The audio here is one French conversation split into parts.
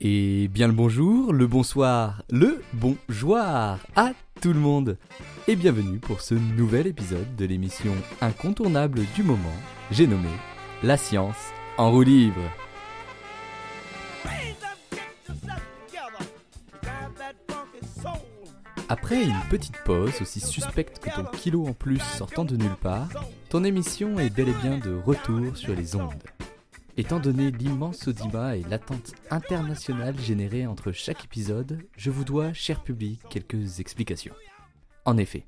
Et bien le bonjour, le bonsoir, le bonjour à tout le monde. Et bienvenue pour ce nouvel épisode de l'émission incontournable du moment, j'ai nommé La science en roue libre. Après une petite pause aussi suspecte que ton kilo en plus sortant de nulle part, ton émission est bel et bien de retour sur les ondes. Étant donné l'immense audimat et l'attente internationale générée entre chaque épisode, je vous dois, cher public, quelques explications. En effet,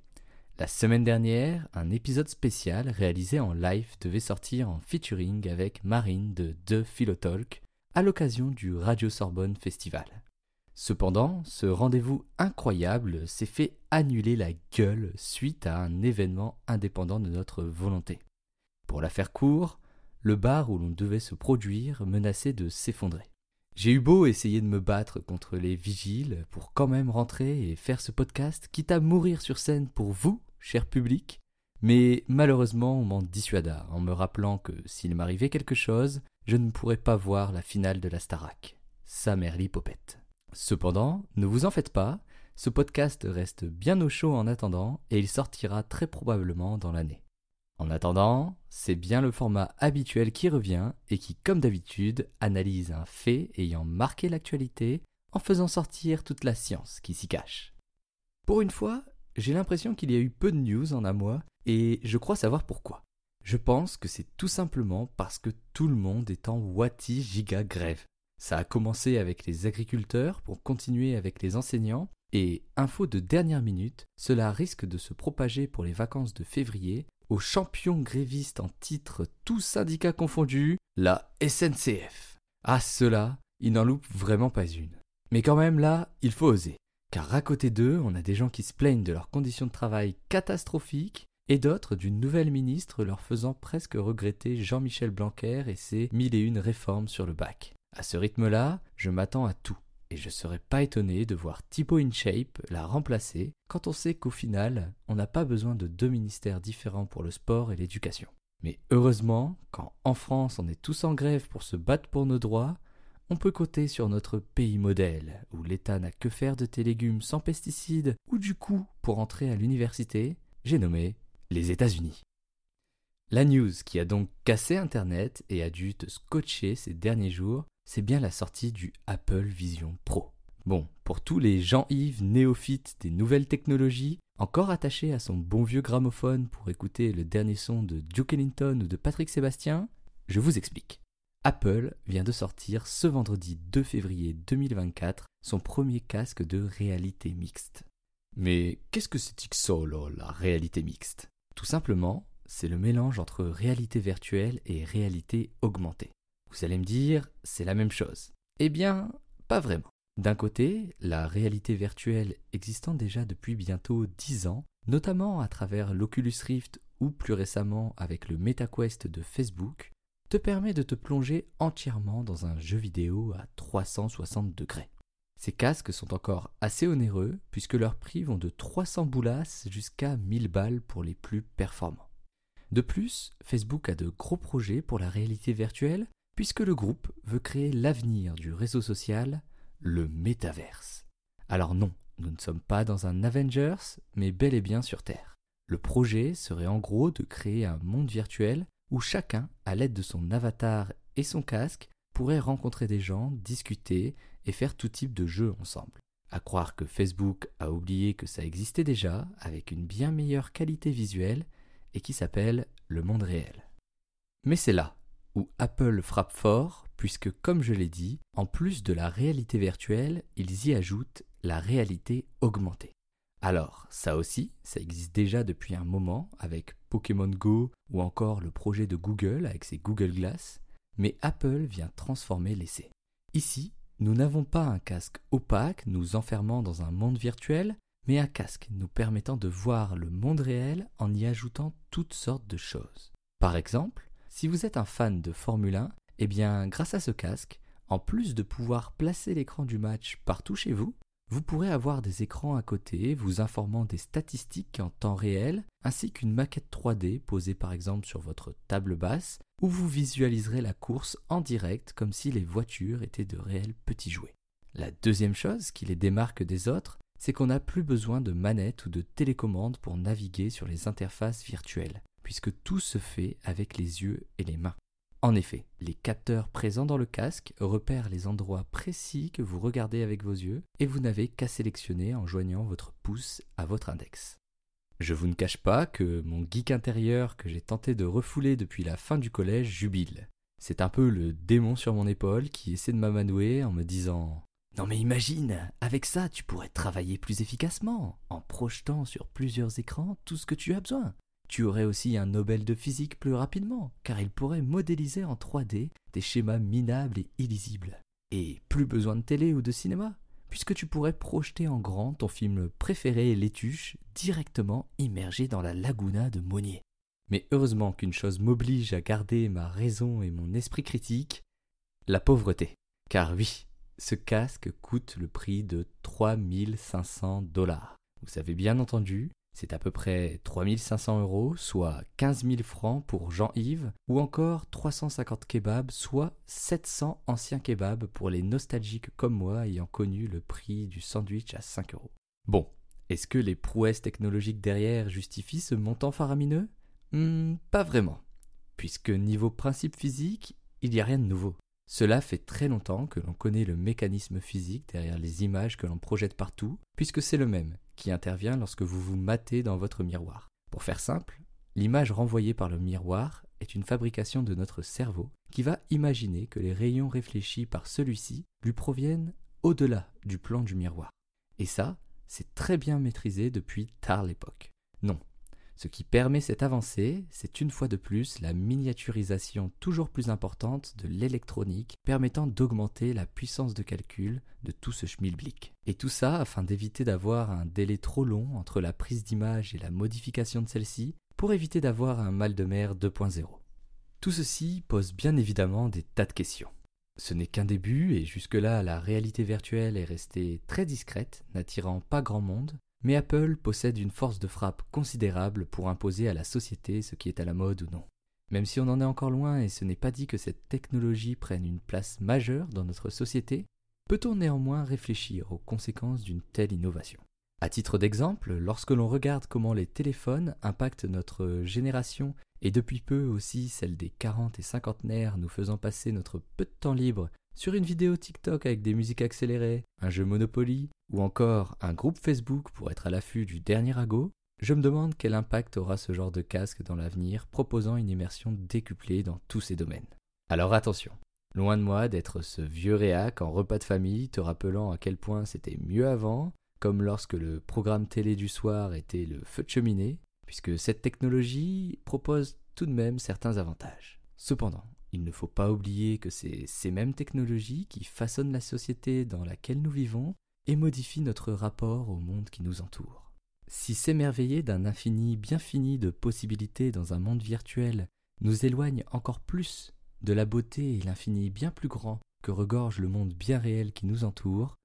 la semaine dernière, un épisode spécial réalisé en live devait sortir en featuring avec Marine de The Philotalk à l'occasion du Radio Sorbonne Festival. Cependant, ce rendez-vous incroyable s'est fait annuler la gueule suite à un événement indépendant de notre volonté. Pour la faire court, le bar où l'on devait se produire menaçait de s'effondrer. J'ai eu beau essayer de me battre contre les vigiles pour quand même rentrer et faire ce podcast, quitte à mourir sur scène pour vous, cher public, mais malheureusement on m'en dissuada en me rappelant que s'il m'arrivait quelque chose, je ne pourrais pas voir la finale de la Starac. Sa mère. Cependant, ne vous en faites pas, ce podcast reste bien au chaud en attendant et il sortira très probablement dans l'année. En attendant, c'est bien le format habituel qui revient et qui, comme d'habitude, analyse un fait ayant marqué l'actualité en faisant sortir toute la science qui s'y cache. Pour une fois, j'ai l'impression qu'il y a eu peu de news en un mois et je crois savoir pourquoi. Je pense que c'est tout simplement parce que tout le monde est en wati giga grève. Ça a commencé avec les agriculteurs pour continuer avec les enseignants et, info de dernière minute, cela risque de se propager pour les vacances de février au champion gréviste en titre tous syndicats confondus, la SNCF. Ah cela, ils n'en loupent vraiment pas une. Mais quand même là, il faut oser. Car à côté d'eux, on a des gens qui se plaignent de leurs conditions de travail catastrophiques et d'autres d'une nouvelle ministre leur faisant presque regretter Jean-Michel Blanquer et ses mille et une réformes sur le bac. À ce rythme-là, je m'attends à tout et je serais pas étonné de voir Thibaut InShape la remplacer quand on sait qu'au final, on n'a pas besoin de deux ministères différents pour le sport et l'éducation. Mais heureusement, quand en France on est tous en grève pour se battre pour nos droits, on peut compter sur notre pays modèle, où l'État n'a que faire de tes légumes sans pesticides, ou du coup, pour entrer à l'université, j'ai nommé les États-Unis. La news qui a donc cassé Internet et a dû te scotcher ces derniers jours, c'est bien la sortie du Apple Vision Pro. Bon, pour tous les Jean-Yves néophytes des nouvelles technologies, encore attachés à son bon vieux gramophone pour écouter le dernier son de Duke Ellington ou de Patrick Sébastien, je vous explique. Apple vient de sortir ce vendredi 2 février 2024 son premier casque de réalité mixte. Mais qu'est-ce que c'est que ça, la réalité mixte? Tout simplement, c'est le mélange entre réalité virtuelle et réalité augmentée. Vous allez me dire, c'est la même chose. Eh bien, pas vraiment. D'un côté, la réalité virtuelle existant déjà depuis bientôt 10 ans, notamment à travers l'Oculus Rift ou plus récemment avec le MetaQuest de Facebook, te permet de te plonger entièrement dans un jeu vidéo à 360 degrés. Ces casques sont encore assez onéreux puisque leurs prix vont de 300 boulasses jusqu'à 1000 balles pour les plus performants. De plus, Facebook a de gros projets pour la réalité virtuelle puisque le groupe veut créer l'avenir du réseau social, le métaverse. Alors non, nous ne sommes pas dans un Avengers, mais bel et bien sur Terre. Le projet serait en gros de créer un monde virtuel où chacun, à l'aide de son avatar et son casque, pourrait rencontrer des gens, discuter et faire tout type de jeux ensemble. À croire que Facebook a oublié que ça existait déjà, avec une bien meilleure qualité visuelle, et qui s'appelle le monde réel. Mais c'est là où Apple frappe fort, puisque comme je l'ai dit, en plus de la réalité virtuelle, ils y ajoutent la réalité augmentée. Alors, ça aussi, ça existe déjà depuis un moment avec Pokémon Go ou encore le projet de Google avec ses Google Glass, mais Apple vient transformer l'essai. Ici, nous n'avons pas un casque opaque nous enfermant dans un monde virtuel, mais un casque nous permettant de voir le monde réel en y ajoutant toutes sortes de choses. Par exemple, si vous êtes un fan de Formule 1, eh bien, grâce à ce casque, en plus de pouvoir placer l'écran du match partout chez vous, vous pourrez avoir des écrans à côté vous informant des statistiques en temps réel, ainsi qu'une maquette 3D posée par exemple sur votre table basse, où vous visualiserez la course en direct comme si les voitures étaient de réels petits jouets. La deuxième chose qui les démarque des autres, c'est qu'on n'a plus besoin de manettes ou de télécommande pour naviguer sur les interfaces virtuelles, puisque tout se fait avec les yeux et les mains. En effet, les capteurs présents dans le casque repèrent les endroits précis que vous regardez avec vos yeux et vous n'avez qu'à sélectionner en joignant votre pouce à votre index. Je vous ne cache pas que mon geek intérieur que j'ai tenté de refouler depuis la fin du collège jubile. C'est un peu le démon sur mon épaule qui essaie de m'amanouer en me disant Non mais imagine, avec ça tu pourrais travailler plus efficacement, en projetant sur plusieurs écrans tout ce que tu as besoin. Tu aurais aussi un Nobel de physique plus rapidement, car il pourrait modéliser en 3D des schémas minables et illisibles. Et plus besoin de télé ou de cinéma, puisque tu pourrais projeter en grand ton film préféré L'étuche directement immergé dans la laguna de Monnier. Mais heureusement qu'une chose m'oblige à garder ma raison et mon esprit critique, la pauvreté. Car oui, ce casque coûte le prix de 3500 dollars. Vous avez bien entendu, c'est à peu près 3500 euros, soit 15 000 francs pour Jean-Yves, ou encore 350 kebabs, soit 700 anciens kebabs pour les nostalgiques comme moi ayant connu le prix du sandwich à 5 euros. Bon, est-ce que les prouesses technologiques derrière justifient ce montant faramineux? Hmm, Pas vraiment, puisque niveau principe physique, il n'y a rien de nouveau. Cela fait très longtemps que l'on connaît le mécanisme physique derrière les images que l'on projette partout, puisque c'est le même qui intervient lorsque vous vous matez dans votre miroir. Pour faire simple, l'image renvoyée par le miroir est une fabrication de notre cerveau qui va imaginer que les rayons réfléchis par celui-ci lui proviennent au-delà du plan du miroir. Et ça, c'est très bien maîtrisé depuis tard l'époque. Non, ce qui permet cette avancée, c'est une fois de plus la miniaturisation toujours plus importante de l'électronique, permettant d'augmenter la puissance de calcul de tout ce schmilblick. Et tout ça afin d'éviter d'avoir un délai trop long entre la prise d'image et la modification de celle-ci, pour éviter d'avoir un mal de mer 2.0. Tout ceci pose bien évidemment des tas de questions. Ce n'est qu'un début et jusque-là la réalité virtuelle est restée très discrète, n'attirant pas grand monde, mais Apple possède une force de frappe considérable pour imposer à la société ce qui est à la mode ou non. Même si on en est encore loin et ce n'est pas dit que cette technologie prenne une place majeure dans notre société, peut-on néanmoins réfléchir aux conséquences d'une telle innovation? À titre d'exemple, lorsque l'on regarde comment les téléphones impactent notre génération et depuis peu aussi celle des 40 et cinquantenaires nous faisant passer notre peu de temps libre sur une vidéo TikTok avec des musiques accélérées, un jeu Monopoly, ou encore un groupe Facebook pour être à l'affût du dernier ago, je me demande quel impact aura ce genre de casque dans l'avenir, proposant une immersion décuplée dans tous ces domaines. Alors attention, loin de moi d'être ce vieux réac en repas de famille te rappelant à quel point c'était mieux avant, comme lorsque le programme télé du soir était le feu de cheminée, puisque cette technologie propose tout de même certains avantages. Cependant, il ne faut pas oublier que c'est ces mêmes technologies qui façonnent la société dans laquelle nous vivons et modifient notre rapport au monde qui nous entoure. Si s'émerveiller d'un infini bien fini de possibilités dans un monde virtuel nous éloigne encore plus de la beauté et l'infini bien plus grand que regorge le monde bien réel qui nous entoure,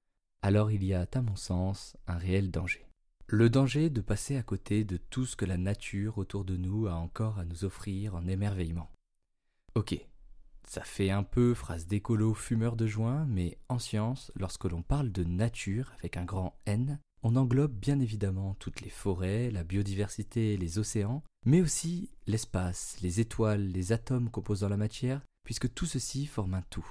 alors il y a, à mon sens, un réel danger. Le danger de passer à côté de tout ce que la nature autour de nous a encore à nous offrir en émerveillement. Ok, ça fait un peu phrase d'écolo fumeur de joint, mais en science, lorsque l'on parle de nature avec un grand N, on englobe bien évidemment toutes les forêts, la biodiversité, les océans, mais aussi l'espace, les étoiles, les atomes composant la matière, puisque tout ceci forme un tout.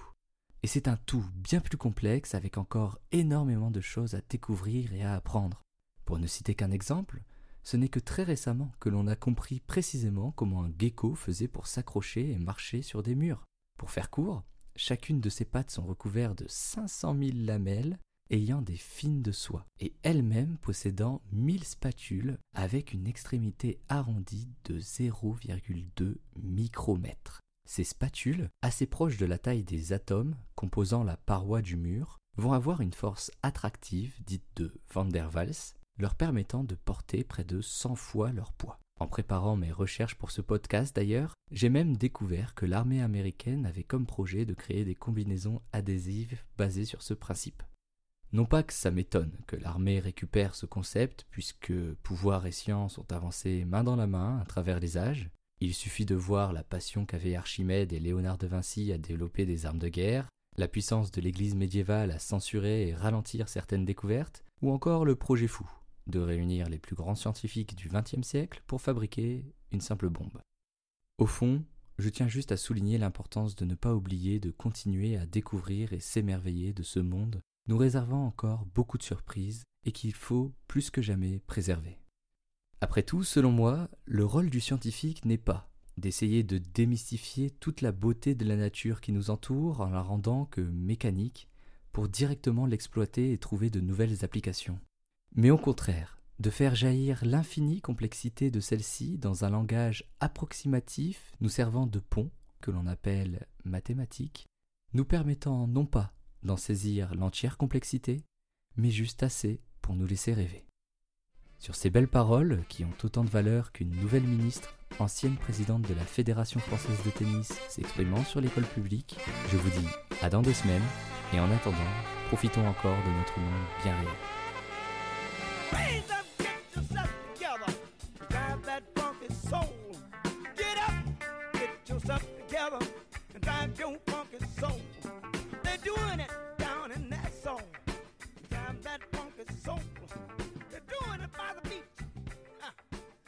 Et c'est un tout bien plus complexe avec encore énormément de choses à découvrir et à apprendre. Pour ne citer qu'un exemple, ce n'est que très récemment que l'on a compris précisément comment un gecko faisait pour s'accrocher et marcher sur des murs. Pour faire court, chacune de ces pattes sont recouvertes de 500 000 lamelles ayant des fines de soie, et elles-mêmes possédant 1000 spatules avec une extrémité arrondie de 0,2 micromètres. Ces spatules, assez proches de la taille des atomes composant la paroi du mur, vont avoir une force attractive dite de Van der Waals, leur permettant de porter près de 100 fois leur poids. En préparant mes recherches pour ce podcast d'ailleurs, j'ai même découvert que l'armée américaine avait comme projet de créer des combinaisons adhésives basées sur ce principe. Non pas que ça m'étonne que l'armée récupère ce concept, puisque pouvoir et science ont avancé main dans la main à travers les âges. Il suffit de voir la passion qu'avaient Archimède et Léonard de Vinci à développer des armes de guerre, la puissance de l'Église médiévale à censurer et ralentir certaines découvertes, ou encore le projet fou de réunir les plus grands scientifiques du XXe siècle pour fabriquer une simple bombe. Au fond, je tiens juste à souligner l'importance de ne pas oublier de continuer à découvrir et s'émerveiller de ce monde, nous réservant encore beaucoup de surprises et qu'il faut plus que jamais préserver. Après tout, selon moi, le rôle du scientifique n'est pas d'essayer de démystifier toute la beauté de la nature qui nous entoure en la rendant que mécanique pour directement l'exploiter et trouver de nouvelles applications, mais au contraire de faire jaillir l'infinie complexité de celle-ci dans un langage approximatif nous servant de pont, que l'on appelle mathématique, nous permettant non pas d'en saisir l'entière complexité, mais juste assez pour nous laisser rêver. Sur ces belles paroles, qui ont autant de valeur qu'une nouvelle ministre, ancienne présidente de la Fédération française de tennis, s'exprimant sur l'école publique, je vous dis à dans deux semaines, et en attendant, profitons encore de notre monde bien réel. Get yourself together. Drive that funky soul. Get up, get yourself together. And drive your funky soul. They're doing it